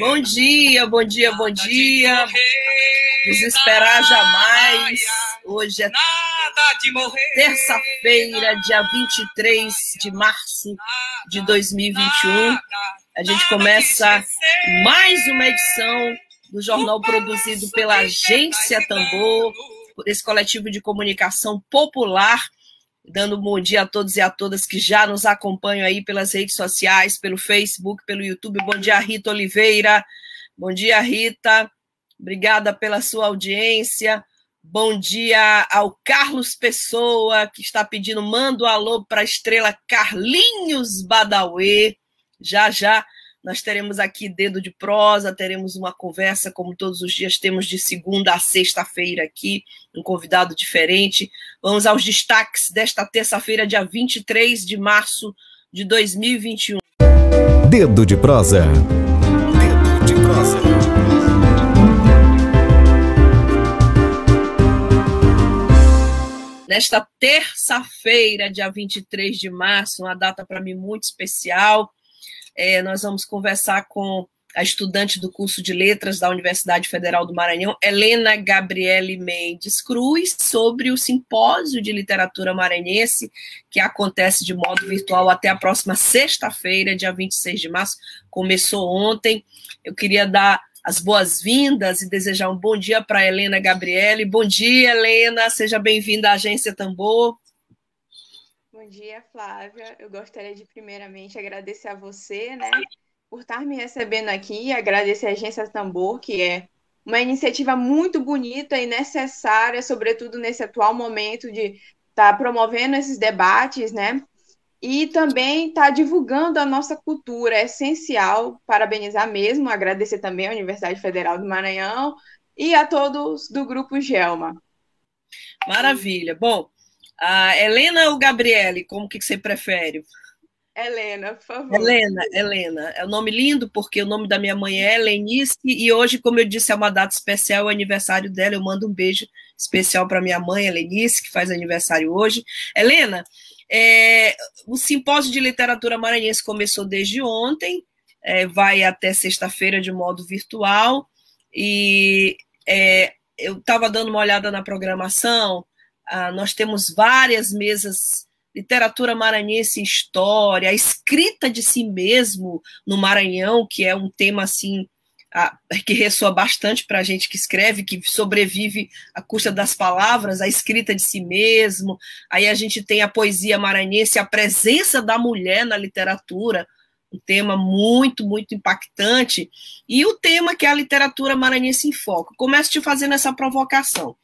Bom dia, bom dia, bom dia. Desesperar jamais. Hoje é terça-feira, dia 23 de março de 2021. A gente começa mais uma edição do jornal produzido pela Agência Tambor, por esse coletivo de comunicação popular dando um bom dia a todos e a todas que já nos acompanham aí pelas redes sociais, pelo Facebook, pelo YouTube. Bom dia, Rita Oliveira. Bom dia, Rita. Obrigada pela sua audiência. Bom dia ao Carlos Pessoa, que está pedindo manda um alô para a estrela Carlinhos Badauê. Já, já nós teremos aqui Dedo de Prosa, teremos uma conversa, como todos os dias temos de segunda a sexta-feira aqui, um convidado diferente. Vamos aos destaques desta terça-feira, dia 23 de março de 2021. Dedo de Prosa. Dedo de Prosa. Nesta terça-feira, dia 23 de março, uma data para mim muito especial é, nós vamos conversar com a estudante do curso de letras da Universidade Federal do Maranhão, Helena Gabriele Mendes Cruz, sobre o simpósio de literatura maranhense, que acontece de modo virtual até a próxima sexta-feira, dia 26 de março. Começou ontem. Eu queria dar as boas-vindas e desejar um bom dia para Helena Gabriele. Bom dia, Helena. Seja bem-vinda à Agência Tambor. Bom dia, Flávia. Eu gostaria de primeiramente agradecer a você, né, por estar me recebendo aqui, agradecer a Agência Tambor, que é uma iniciativa muito bonita e necessária, sobretudo nesse atual momento de estar tá promovendo esses debates, né? E também estar tá divulgando a nossa cultura, é essencial. Parabenizar mesmo, agradecer também à Universidade Federal do Maranhão e a todos do Grupo Gelma. Maravilha. Bom, a Helena ou Gabriele, como que você prefere? Helena, por favor. Helena, Helena. É um nome lindo, porque o nome da minha mãe é Helenice, e hoje, como eu disse, é uma data especial, é o aniversário dela. Eu mando um beijo especial para minha mãe, Helenice, que faz aniversário hoje. Helena, é, o simpósio de literatura maranhense começou desde ontem, é, vai até sexta-feira de modo virtual, e é, eu estava dando uma olhada na programação, ah, nós temos várias mesas, literatura maranhense história, a escrita de si mesmo no Maranhão, que é um tema assim ah, que ressoa bastante para a gente que escreve, que sobrevive à custa das palavras, a escrita de si mesmo. Aí a gente tem a poesia maranhense, a presença da mulher na literatura, um tema muito, muito impactante, e o tema que é a literatura maranhense em foco. Começo te fazendo essa provocação.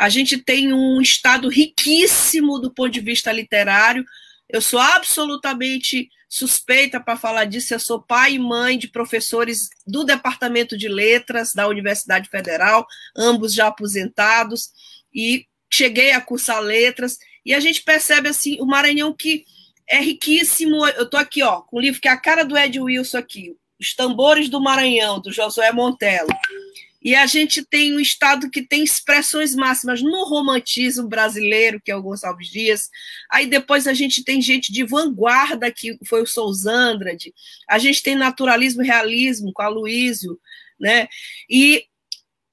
A gente tem um estado riquíssimo do ponto de vista literário. Eu sou absolutamente suspeita para falar disso. Eu sou pai e mãe de professores do Departamento de Letras da Universidade Federal, ambos já aposentados, e cheguei a cursar letras. E a gente percebe assim o Maranhão que é riquíssimo. Eu estou aqui, ó, com um livro que é a cara do Ed Wilson aqui, Os Tambores do Maranhão, do Josué Montello. E a gente tem um Estado que tem expressões máximas no romantismo brasileiro, que é o Gonçalves Dias. Aí depois a gente tem gente de vanguarda, que foi o Sousandrade. A gente tem naturalismo e realismo com a Luísio. Né? E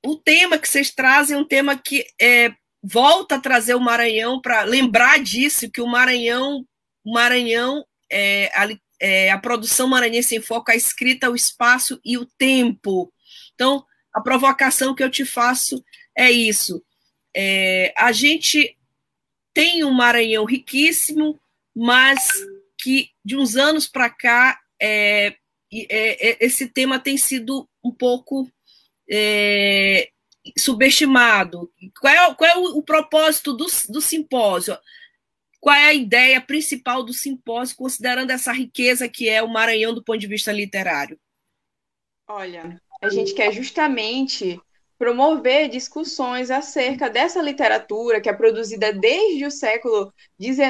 o tema que vocês trazem é um tema que é, volta a trazer o Maranhão para lembrar disso, que o Maranhão, o Maranhão é, a, é, a produção maranhense em foco, a escrita, o espaço e o tempo. Então, a provocação que eu te faço é isso. É, a gente tem um Maranhão riquíssimo, mas que de uns anos para cá é, é, é, esse tema tem sido um pouco é, subestimado. Qual é, qual é o, o, propósito do, do simpósio? Qual é a ideia principal do simpósio, considerando essa riqueza que é o Maranhão do ponto de vista literário? Olha, a gente quer justamente promover discussões acerca dessa literatura que é produzida desde o século XIX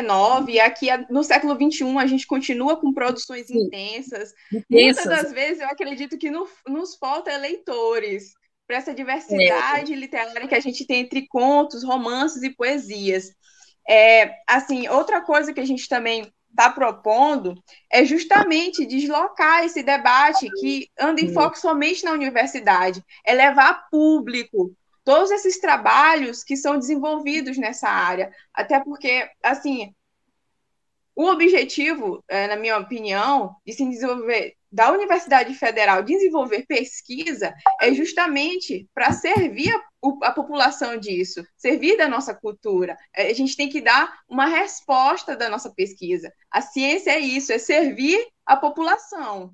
e aqui no século XXI a gente continua com produções Sim. intensas. Muitas das vezes eu acredito que no, nos falta leitores para essa diversidade é. literária que a gente tem entre contos, romances e poesias. É, assim, outra coisa que a gente também está propondo é justamente deslocar esse debate que anda em foco somente na universidade, é levar público todos esses trabalhos que são desenvolvidos nessa área, até porque, assim, o objetivo, é, na minha opinião, de se desenvolver da Universidade Federal desenvolver pesquisa é justamente para servir a, a, população disso, servir da nossa cultura. É, a gente tem que dar uma resposta da nossa pesquisa. A ciência é isso, é servir a população.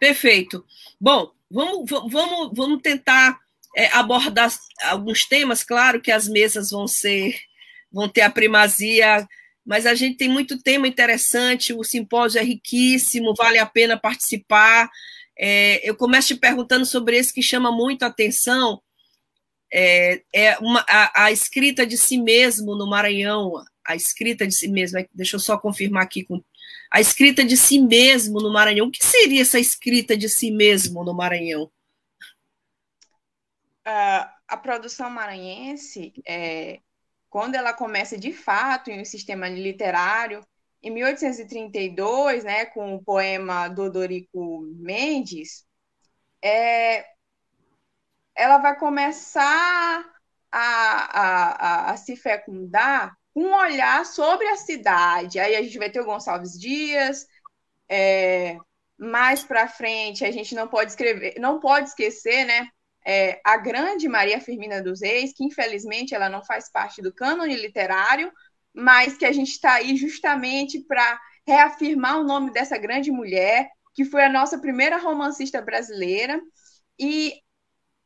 Perfeito. Bom, vamos, vamos, vamos tentar é, abordar alguns temas. Claro que as mesas vão ser, vão ter a primazia mas a gente tem muito tema interessante, o simpósio é riquíssimo, vale a pena participar. É, eu começo te perguntando sobre esse que chama muito a atenção, é, é uma, a, a, escrita de si mesmo no Maranhão, a escrita de si mesmo, é, deixa eu só confirmar aqui, com, a escrita de si mesmo no Maranhão, o que seria essa escrita de si mesmo no Maranhão? Uh, a produção maranhense é, quando ela começa de fato em um sistema literário, em 1832, né, com o poema Dodorico Mendes, é, ela vai começar a, a, a, a, se fecundar com um olhar sobre a cidade. Aí a gente vai ter o Gonçalves Dias, é, mais para frente a gente não pode escrever, não pode esquecer, né, é, a grande Maria Firmina dos Reis, que infelizmente ela não faz parte do cânone literário, mas que a gente está aí justamente para reafirmar o nome dessa grande mulher, que foi a nossa primeira romancista brasileira. E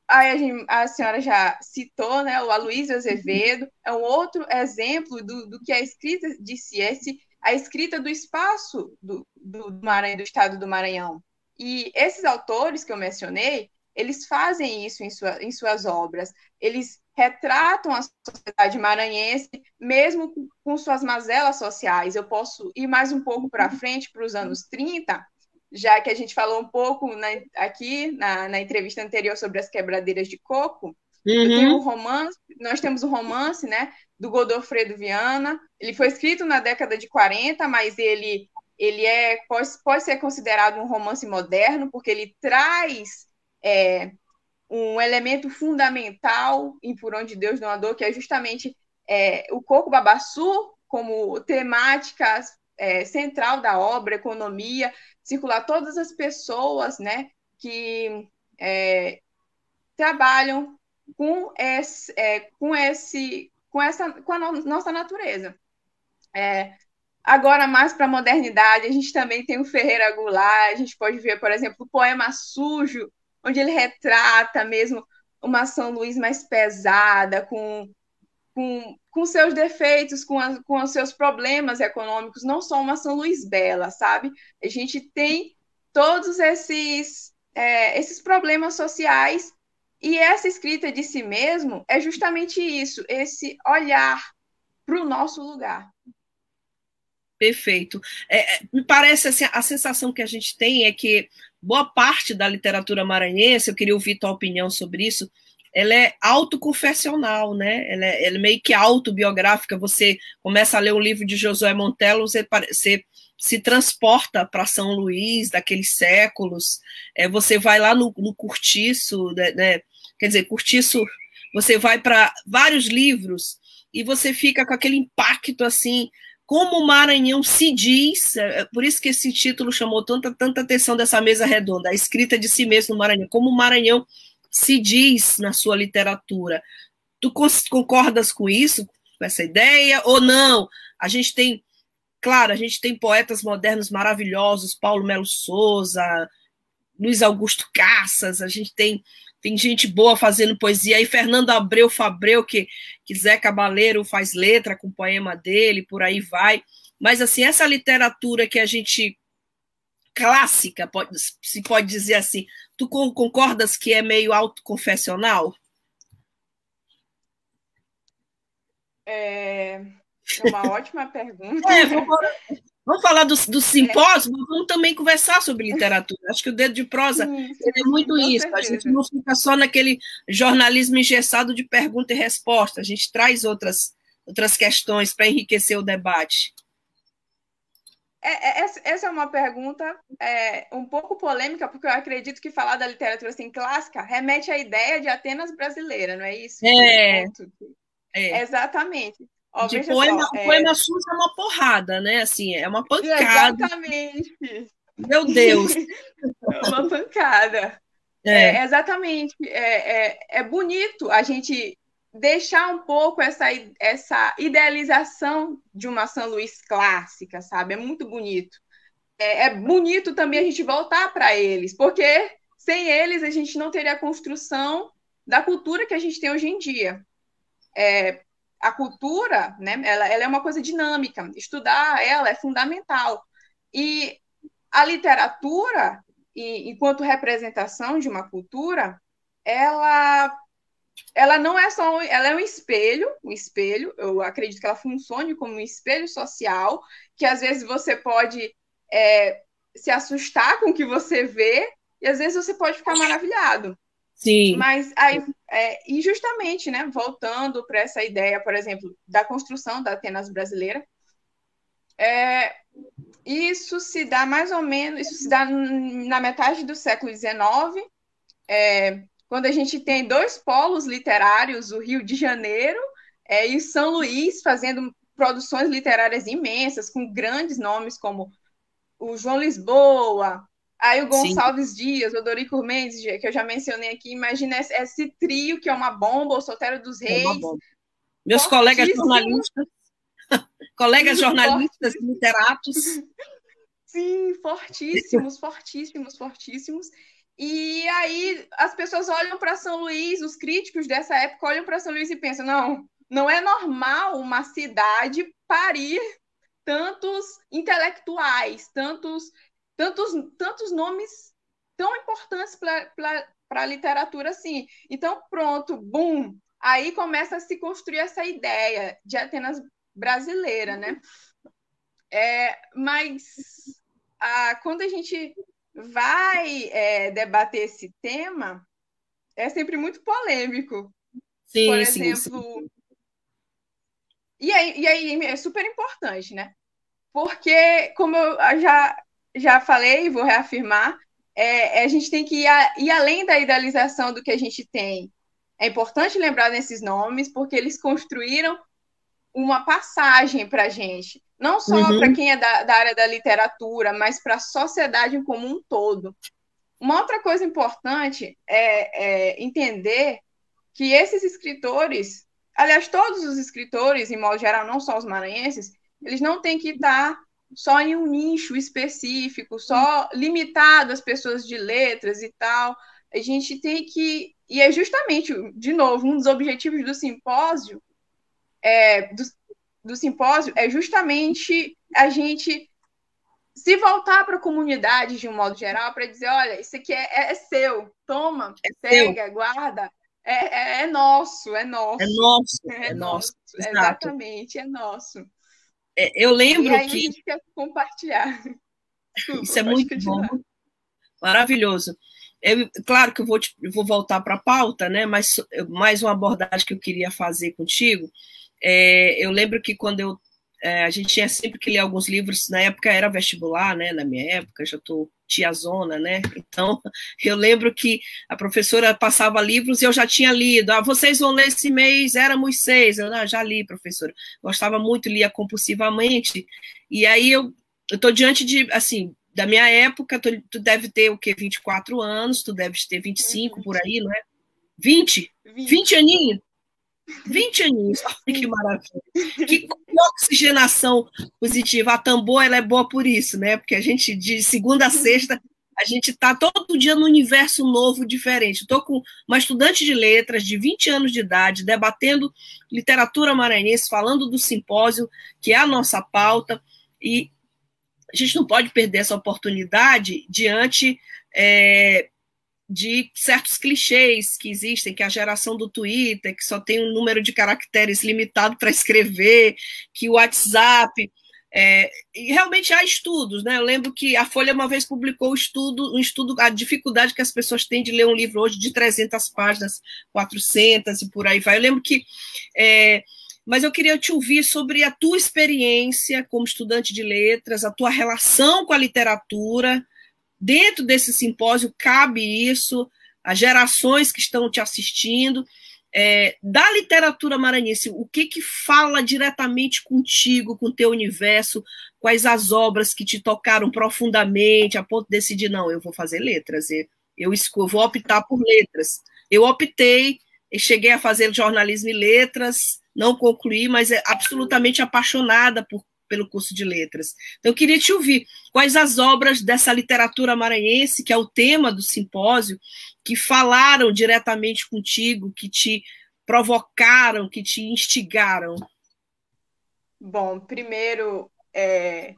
a, gente, a senhora já citou, né, o Aloysio Azevedo, é um outro exemplo do, do que a escrita disse, esse, a escrita do espaço do, do, Maranhão, do estado do Maranhão. E esses autores que eu mencionei, eles fazem isso em, sua, em suas obras. Eles retratam a sociedade maranhense, mesmo com, suas mazelas sociais. Eu posso ir mais um pouco para frente, para os anos 30, já que a gente falou um pouco na, aqui na, na, entrevista anterior sobre as quebradeiras de coco. Uhum. Um romance, nós temos o um romance né, do Godofredo Viana. Ele foi escrito na década de 40, mas ele, ele é, pode, pode ser considerado um romance moderno, porque ele traz é, um elemento fundamental em Por Onde Deus Não Andou, que é justamente é, o coco babaçu como temática é, central da obra, economia, circular todas as pessoas né, que é, trabalham com esse, é, com esse com essa com a nossa natureza. É, agora mais para a modernidade, a gente também tem o Ferreira Goulart, a gente pode ver, por exemplo, o poema Sujo, onde ele retrata mesmo uma São Luís mais pesada, com, com, com seus defeitos, com, a, com os seus problemas econômicos, não só uma São Luís bela, sabe? A gente tem todos esses, é, esses problemas sociais e essa escrita de si mesmo é justamente isso, esse olhar para o nosso lugar. Perfeito. É, é, me parece assim, a sensação que a gente tem é que boa parte da literatura maranhense, eu queria ouvir tua opinião sobre isso, ela é autoconfessional, né? Ela é, ela é meio que autobiográfica. Você começa a ler o livro de Josué Montello, você, você se transporta para São Luís, daqueles séculos. É, você vai lá no, no Curtiço, né, né? quer dizer, Curtiço, você vai para vários livros e você fica com aquele impacto assim como o Maranhão se diz, é, é por isso que esse título chamou tanta, tanta atenção dessa mesa redonda, a escrita de si mesmo no Maranhão, como o Maranhão se diz na sua literatura. Tu concordas com isso, com essa ideia, ou não? A gente tem, claro, a gente tem poetas modernos maravilhosos, Paulo Melo Souza, Luiz Augusto Cassas, a gente tem tem gente boa fazendo poesia. Aí Fernando Abreu Fabreu, que, que Zé Cabaleiro faz letra com o poema dele, por aí vai. Mas, assim, essa literatura que a gente clássica, pode, se pode dizer assim. Tu concordas que é meio autoconfessional? É uma ótima pergunta. É, vamos, vamos, falar do, do simpósio, mas vamos também conversar sobre literatura. Acho que o dedo de prosa é muito isso. Certeza. A gente não fica só naquele jornalismo engessado de pergunta e resposta. A gente traz outras, outras questões para enriquecer o debate. É, é, essa é uma pergunta é, um pouco polêmica, porque eu acredito que falar da literatura assim, clássica remete à ideia de Atenas brasileira, não é isso? É. é. Exatamente. Ó, de poema, só, o é poema SUS é uma porrada, né? Assim, é uma pancada. Exatamente. Meu Deus. é uma pancada. É. é exatamente. É, é, é bonito a gente deixar um pouco essa, essa idealização de uma São Luís clássica, sabe? É muito bonito. É, é bonito também a gente voltar para eles, porque sem eles a gente não teria a construção da cultura que a gente tem hoje em dia. É, a cultura, né, ela, ela é uma coisa dinâmica, estudar ela é fundamental. E a literatura, e, enquanto representação de uma cultura, ela ela não é só ela é um espelho, um espelho. Eu acredito que ela funcione como um espelho social, que às vezes você pode é, se assustar com o que você vê e às vezes você pode ficar maravilhado. Sim. Mas aí, é, e justamente, né, voltando para essa ideia, por exemplo, da construção da Atenas brasileira, é, isso se dá mais ou menos, isso se dá na metade do século XIX, é, quando a gente tem dois polos literários, o Rio de Janeiro é, e São Luís, fazendo produções literárias imensas, com grandes nomes como o João Lisboa, aí o Gonçalves Sim. Dias, o Dorico Mendes, que eu já mencionei aqui, imagina esse, trio que é uma bomba, o Solteiro dos é Reis. Meus colegas jornalistas, colegas jornalistas literatos. Sim, fortíssimos, fortíssimos, fortíssimos. E aí as pessoas olham para São Luís, os críticos dessa época olham para São Luís e pensam: não, não é normal uma cidade parir tantos intelectuais, tantos, tantos, tantos nomes tão importantes para a literatura assim. Então, pronto, boom! Aí começa a se construir essa ideia de Atenas brasileira, né? É, mas a, quando a gente vai é, debater esse tema, é sempre muito polêmico. Sim, Por exemplo. Sim, sim. E, aí, e aí é super importante, né? Porque, como eu já, já falei e vou reafirmar, é, é, a gente tem que ir, a, ir além da idealização do que a gente tem. É importante lembrar desses nomes, porque eles construíram uma passagem para a gente. Não só uhum. para quem é da, da, área da literatura, mas para a sociedade como um todo. Uma outra coisa importante é, é entender que esses escritores, aliás, todos os escritores, em modo geral, não só os maranhenses, eles não têm que estar só em um nicho específico, só limitado às pessoas de letras e tal. A gente tem que. E é justamente, de novo, um dos objetivos do simpósio, é, do, do simpósio é justamente a gente se voltar para a comunidade de um modo geral para dizer, olha, isso aqui é, é seu, toma, é pega, seu. guarda, é, é, é, nosso, é nosso. É nosso, é, é nosso. nosso. Exatamente, é nosso. É, eu lembro e aí que. A gente quer compartilhar. Desculpa, isso é muito continuar. bom. Maravilhoso. Eu, claro que eu vou, te, eu vou voltar para a pauta, né? Mas mais uma abordagem que eu queria fazer contigo é, eu lembro que quando eu é, a gente tinha sempre que ler alguns livros, na época era vestibular, né? Na minha época, já estou tiazona, né? Então, eu lembro que a professora passava livros e eu já tinha lido. Ah, vocês vão ler esse mês, éramos seis. Eu ah, já li, professora. Gostava muito, lia compulsivamente. E aí eu estou diante de, assim, da minha época, tu, tu deve ter o quê? 24 anos, tu deves ter 25 por aí, não é? 20? 20, 20 aninhos? 20 aninhos, olha que maravilha. Que oxigenação positiva. A tambor ela é boa por isso, né? Porque a gente, de segunda a sexta, a gente está todo dia num universo novo, diferente. Estou com uma estudante de letras de 20 anos de idade, debatendo literatura maranhense, falando do simpósio, que é a nossa pauta, e a gente não pode perder essa oportunidade diante é, de certos clichês que existem, que a geração do Twitter, que só tem um número de caracteres limitado para escrever, que o WhatsApp. É, e realmente há estudos, né? Eu lembro que a Folha uma vez publicou um estudo, um estudo, a dificuldade que as pessoas têm de ler um livro hoje de 300 páginas, 400 e por aí vai. Eu lembro que. É, mas eu queria te ouvir sobre a tua experiência como estudante de letras, a tua relação com a literatura, dentro desse simpósio cabe isso, as gerações que estão te assistindo, é, da literatura maranhense, o que que fala diretamente contigo, com o teu universo, quais as obras que te tocaram profundamente, a ponto de decidir, não, eu vou fazer letras, eu, eu, vou optar por letras. Eu optei, e cheguei a fazer jornalismo e letras, não concluí, mas é absolutamente apaixonada por pelo curso de letras. Então, eu queria te ouvir quais as obras dessa literatura maranhense, que é o tema do simpósio, que falaram diretamente contigo, que te provocaram, que te instigaram. Bom, primeiro, é,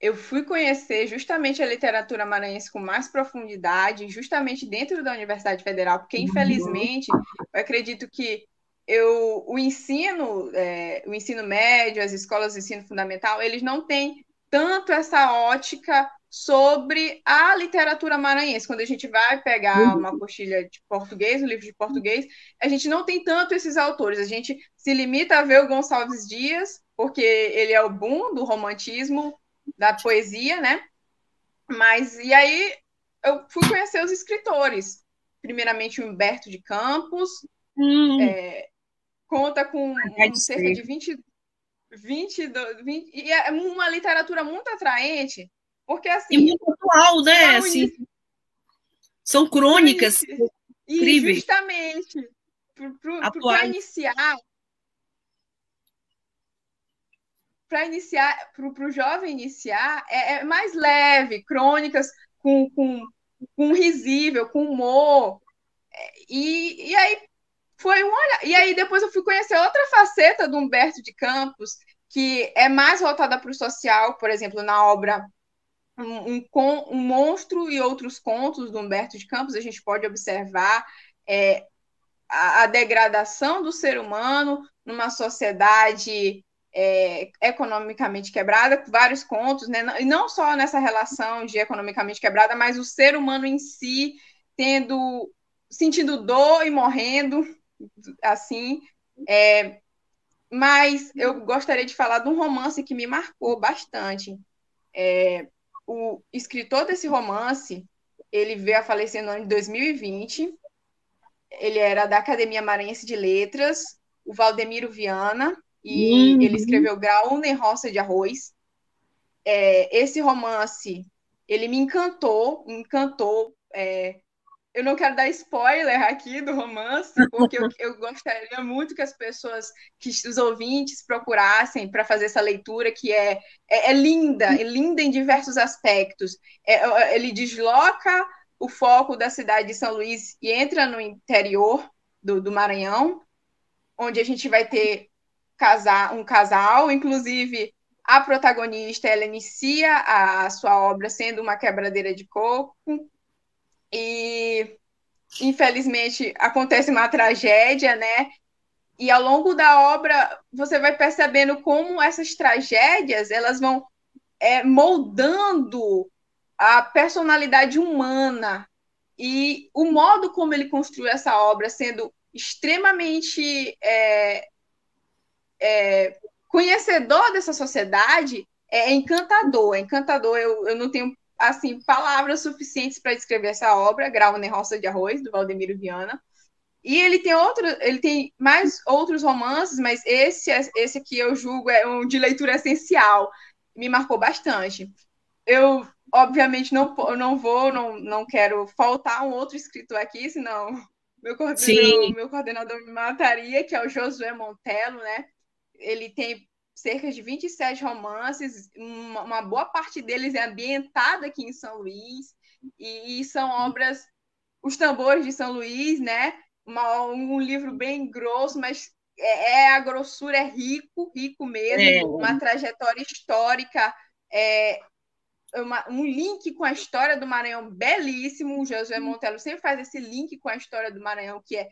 eu fui conhecer justamente a literatura maranhense com mais profundidade, justamente dentro da Universidade Federal, porque, infelizmente, eu acredito que eu, o ensino, é, o ensino médio, as escolas de ensino fundamental, eles não têm tanto essa ótica sobre a literatura maranhense. Quando a gente vai pegar uhum. uma coxilha de português, um livro de português, a gente não tem tanto esses autores. A gente se limita a ver o Gonçalves Dias, porque ele é o boom do romantismo, da poesia, né? Mas, e aí, eu fui conhecer os escritores. Primeiramente, o Humberto de Campos, hum. é, conta com um, cerca de 20, 20, 20, e é uma literatura muito atraente, porque assim. E muito atual, né? Assim, são crônicas. E, justamente para iniciar. Para iniciar, para o jovem iniciar, é, é, mais leve, crônicas com, com, com risível, com humor. É, e, e aí foi um olhar. E aí depois eu fui conhecer outra faceta do Humberto de Campos, que é mais voltada para o social, por exemplo, na obra um, um, um, Monstro e Outros Contos do Humberto de Campos, a gente pode observar é, a, a, degradação do ser humano numa sociedade é, economicamente quebrada, vários contos, né? e não só nessa relação de economicamente quebrada, mas o ser humano em si tendo sentindo dor e morrendo, assim. É, mas eu gostaria de falar de um romance que me marcou bastante. É, o escritor desse romance, ele veio a falecer no ano de 2020. Ele era da Academia Maranhense de Letras, o Valdemiro Viana, e uhum. ele escreveu Grau nem Roça de Arroz. É, esse romance, ele me encantou, encantou é, eu não quero dar spoiler aqui do romance, porque eu, eu, gostaria muito que as pessoas, que os ouvintes procurassem para fazer essa leitura, que é, é, é, linda, é linda em diversos aspectos. É, é, ele desloca o foco da cidade de São Luís e entra no interior do, do Maranhão, onde a gente vai ter casar, um casal, inclusive a protagonista, ela inicia a, a sua obra sendo uma quebradeira de coco, e infelizmente acontece uma tragédia, né? E ao longo da obra você vai percebendo como essas tragédias elas vão é, moldando a personalidade humana e o modo como ele construiu essa obra, sendo extremamente é, é, conhecedor dessa sociedade, é encantador, é encantador. Eu, eu não tenho assim, palavras suficientes para descrever essa obra, Grau na Roça de Arroz, do Valdemiro Viana. E ele tem outro, ele tem mais outros romances, mas esse esse aqui eu julgo é um de leitura essencial. Me marcou bastante. Eu obviamente não não vou, não, não quero faltar um outro escritor aqui, senão meu coordenador, meu coordenador me mataria, que é o Josué Montelo, né? Ele tem cerca de 27 romances, uma, uma boa parte deles é ambientada aqui em São Luís, e, e são obras, Os Tambores de São Luís, né? Uma, um livro bem grosso, mas é, é, a grossura é rico, rico mesmo, é. uma trajetória histórica é, uma, um link com a história do Maranhão belíssimo. O Josué Montello sempre faz esse link com a história do Maranhão, que é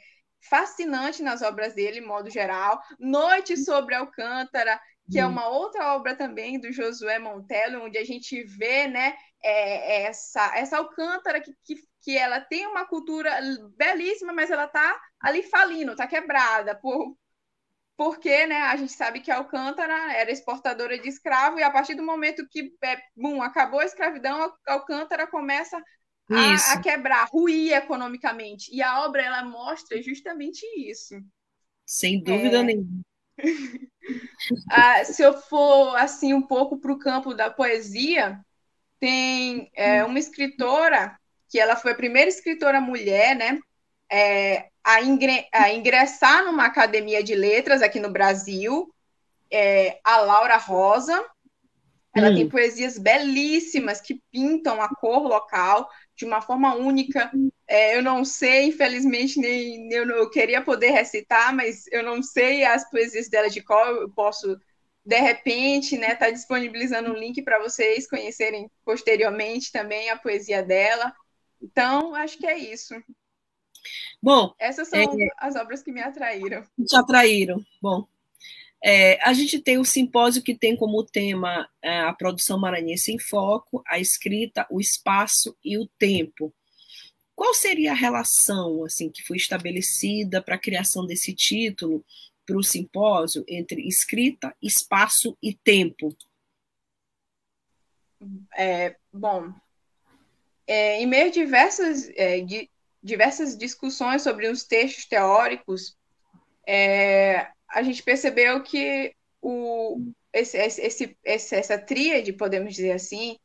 fascinante nas obras dele, em modo geral. Noite sobre Alcântara, que é uma outra obra também do Josué Montello, onde a gente vê né, é, essa, essa Alcântara que, que, que ela tem uma cultura belíssima, mas ela está ali falindo, está quebrada por, porque né, a gente sabe que Alcântara era exportadora de escravo, e a partir do momento que é, bum, acabou a escravidão, Alcântara começa a, a, quebrar, ruir economicamente. E a obra ela mostra justamente isso. Sem dúvida é... nenhuma. ah, se eu for assim um pouco para o campo da poesia, tem é, uma escritora que ela foi a primeira escritora mulher, né? É, a, ingre a, ingressar numa academia de letras aqui no Brasil, é, a Laura Rosa. Ela hum. tem poesias belíssimas que pintam a cor local de uma forma única. É, eu não sei, infelizmente, nem eu, eu queria poder recitar, mas eu não sei as poesias dela de qual eu posso de repente, né, tá disponibilizando um link para vocês conhecerem posteriormente também a poesia dela. Então, acho que é isso. Bom, essas são é, as obras que me atraíram. Te atraíram. Bom, é, a gente tem o simpósio que tem como tema é, a produção maranhense em foco, a escrita, o espaço e o tempo. Qual seria a relação assim que foi estabelecida para a criação desse título para o simpósio entre escrita, espaço e tempo? É, bom, é, em meio a diversas, é, de, diversas discussões sobre os textos teóricos, é, a gente percebeu que o, esse, esse, esse, essa tríade, podemos dizer assim,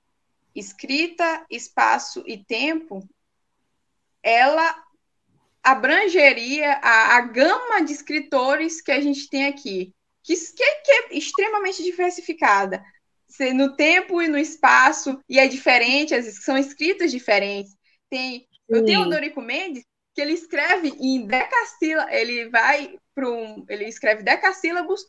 escrita, espaço e tempo, ela abrangeria a, a gama de escritores que a gente tem aqui, que, que, é extremamente diversificada no tempo e no espaço, e é diferente, as, são escritas diferentes. Tem, eu tenho o Dorico Mendes, que ele escreve em decassílabos, ele vai para um, ele escreve decassílabos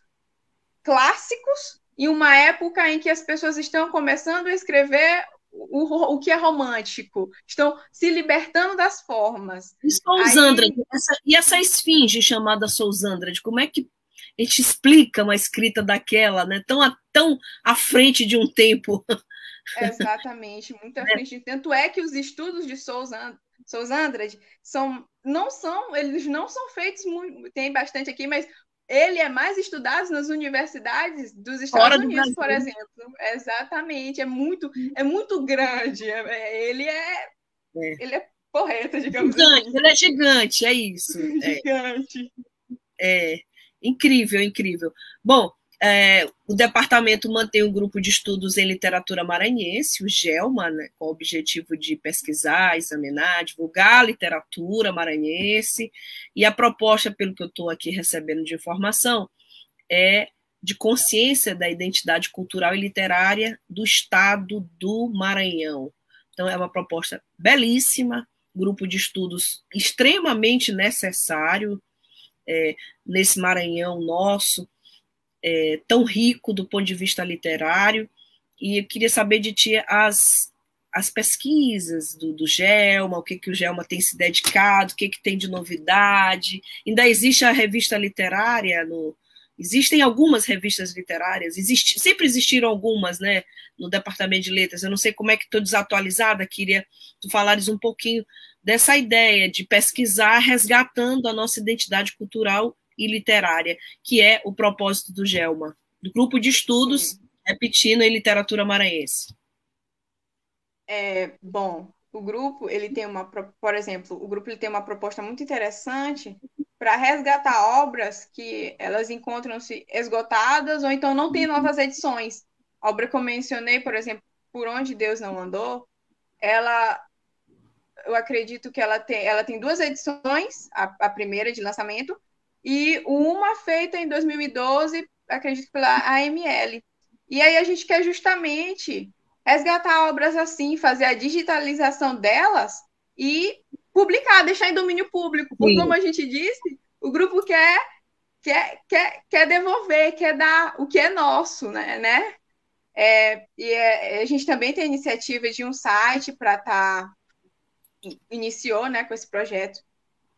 clássicos em uma época em que as pessoas estão começando a escrever o, o que é romântico, estão se libertando das formas. E Sousandra, Aí... essa, e essa esfinge chamada Sousandra, de como é que a gente explica uma escrita daquela, né? Tão, a, tão à frente de um tempo. Exatamente, muito à é. frente. Tanto é que os estudos de Souza, Souza Andrade são, não são, eles não são feitos muito, tem bastante aqui, mas ele é mais estudado nas universidades dos Estados Fora Unidos, por exemplo. Exatamente, é muito, é muito grande. É, é ele é, é. ele é porreta, digamos gigante, assim. Ele é gigante, é isso. gigante. É, é incrível, incrível. Bom, é, o departamento mantém um grupo de estudos em literatura maranhense, o GELMA, né, com o objetivo de pesquisar, examinar, divulgar a literatura maranhense, e a proposta, pelo que eu estou aqui recebendo de informação, é de consciência da identidade cultural e literária do Estado do Maranhão. Então, é uma proposta belíssima, grupo de estudos extremamente necessário é, nesse Maranhão nosso, é, tão rico do ponto de vista literário, e eu queria saber de ti as, as pesquisas do, do Gelma, o que, que o Gelma tem se dedicado, o que, que tem de novidade. Ainda existe a revista literária no. Existem algumas revistas literárias, existe, sempre existiram algumas, né, no departamento de letras. Eu não sei como é que estou desatualizada, queria tu falares um pouquinho dessa ideia de pesquisar, resgatando a nossa identidade cultural e literária, que é o propósito do GELMA, do grupo de estudos repetindo em literatura maranhense. É, bom, o grupo ele tem uma, por exemplo, o grupo ele tem uma proposta muito interessante para resgatar obras que elas encontram-se esgotadas ou então não tem novas edições. A obra que eu mencionei, por exemplo, Por Onde Deus Não Andou, ela eu acredito que ela tem, ela tem duas edições, a, a primeira de lançamento, e uma feita em 2012, acredito pela AML. E aí a gente quer justamente resgatar obras assim, fazer a digitalização delas e publicar, deixar em domínio público. Porque, como a gente disse, o grupo quer, quer, quer, quer devolver, quer dar o que é nosso, né? né? É, e é, a gente também tem a iniciativa de um site para estar. Tá, iniciou né, com esse projeto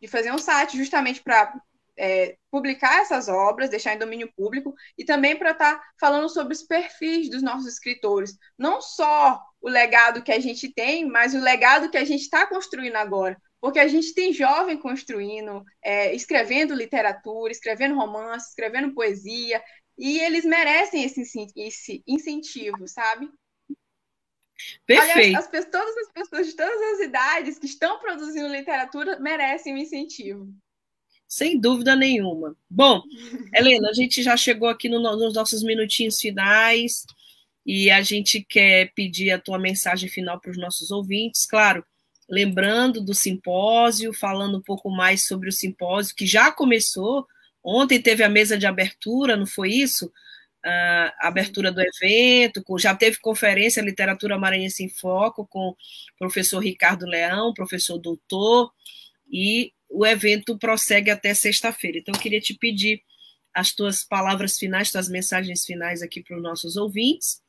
de fazer um site justamente para é, publicar essas obras, deixar em domínio público, e também para estar tá falando sobre os perfis dos nossos escritores. Não só o legado que a gente tem, mas o legado que a gente está construindo agora. Porque a gente tem jovem construindo, é, escrevendo literatura, escrevendo romance, escrevendo poesia, e eles merecem esse, esse incentivo, sabe? Perfeito. Aliás, as, todas as pessoas de todas as idades que estão produzindo literatura merecem um incentivo. Sem dúvida nenhuma. Bom, Helena, a gente já chegou aqui no, nos nossos minutinhos finais e a gente quer pedir a tua mensagem final para os nossos ouvintes. Claro, lembrando do simpósio, falando um pouco mais sobre o simpósio que já começou. Ontem teve a mesa de abertura, não foi isso? a abertura do evento, já teve conferência Literatura Maranhense em Foco com o professor Ricardo Leão, professor doutor, e o evento prossegue até sexta-feira. Então, eu queria te pedir as tuas palavras finais, tuas mensagens finais aqui para os nossos ouvintes.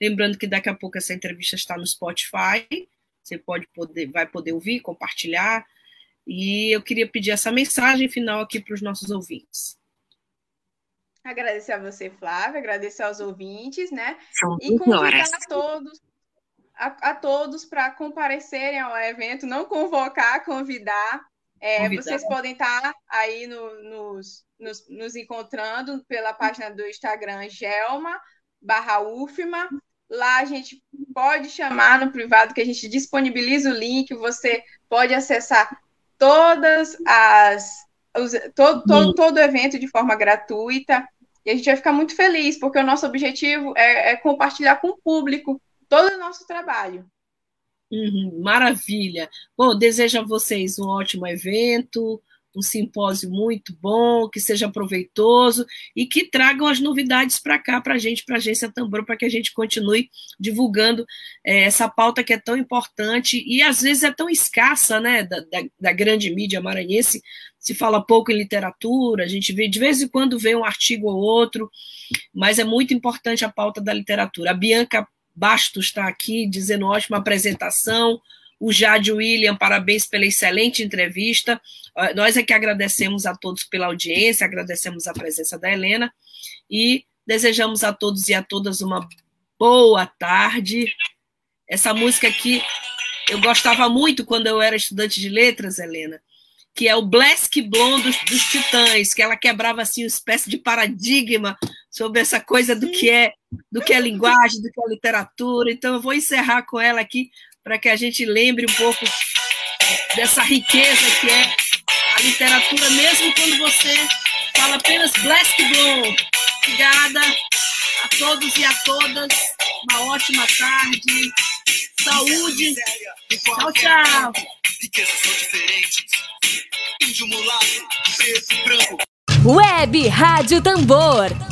Lembrando que daqui a pouco essa entrevista está no Spotify, você pode poder, vai poder ouvir, compartilhar. E eu queria pedir essa mensagem final aqui para os nossos ouvintes. Agradecer a você, Flávia, agradecer aos ouvintes, né? São e convidar horas. a todos a, a todos para comparecerem ao evento, não convocar, convidar. É, vocês podem estar aí no, nos, nos, nos, encontrando pela página do Instagram Gelma barra UFMA. Lá a gente pode chamar no privado que a gente disponibiliza o link, você pode acessar todas as os, todo, todo, todo o evento de forma gratuita. E a gente vai ficar muito feliz, porque o nosso objetivo é, é compartilhar com o público todo o nosso trabalho. Uhum, maravilha. Bom, desejo a vocês um ótimo evento, um simpósio muito bom, que seja proveitoso e que tragam as novidades para cá, para a gente, para a Agência Tambor, para que a gente continue divulgando é, essa pauta que é tão importante e às vezes é tão escassa, né, da, da, da, grande mídia maranhense. Se fala pouco em literatura, a gente vê, de vez em quando vê um artigo ou outro, mas é muito importante a pauta da literatura. A Bianca Bastos está aqui dizendo ótima apresentação, o Jade William, parabéns pela excelente entrevista. Ah, nós é que agradecemos a todos pela audiência, agradecemos a presença da Helena e desejamos a todos e a todas uma boa tarde. Essa música aqui eu gostava muito quando eu era estudante de letras, Helena, que é o Blask Blonde dos, dos Titãs, que ela quebrava assim uma espécie de paradigma sobre essa coisa do que é do que é linguagem, do que é literatura. Então eu vou encerrar com ela aqui para que a gente lembre um pouco dessa riqueza que é a literatura, mesmo quando você fala apenas Black Blonde. Obrigada a todos e a todas. Uma ótima tarde. Saúde. Tchau, tchau. Web Rádio Tambor.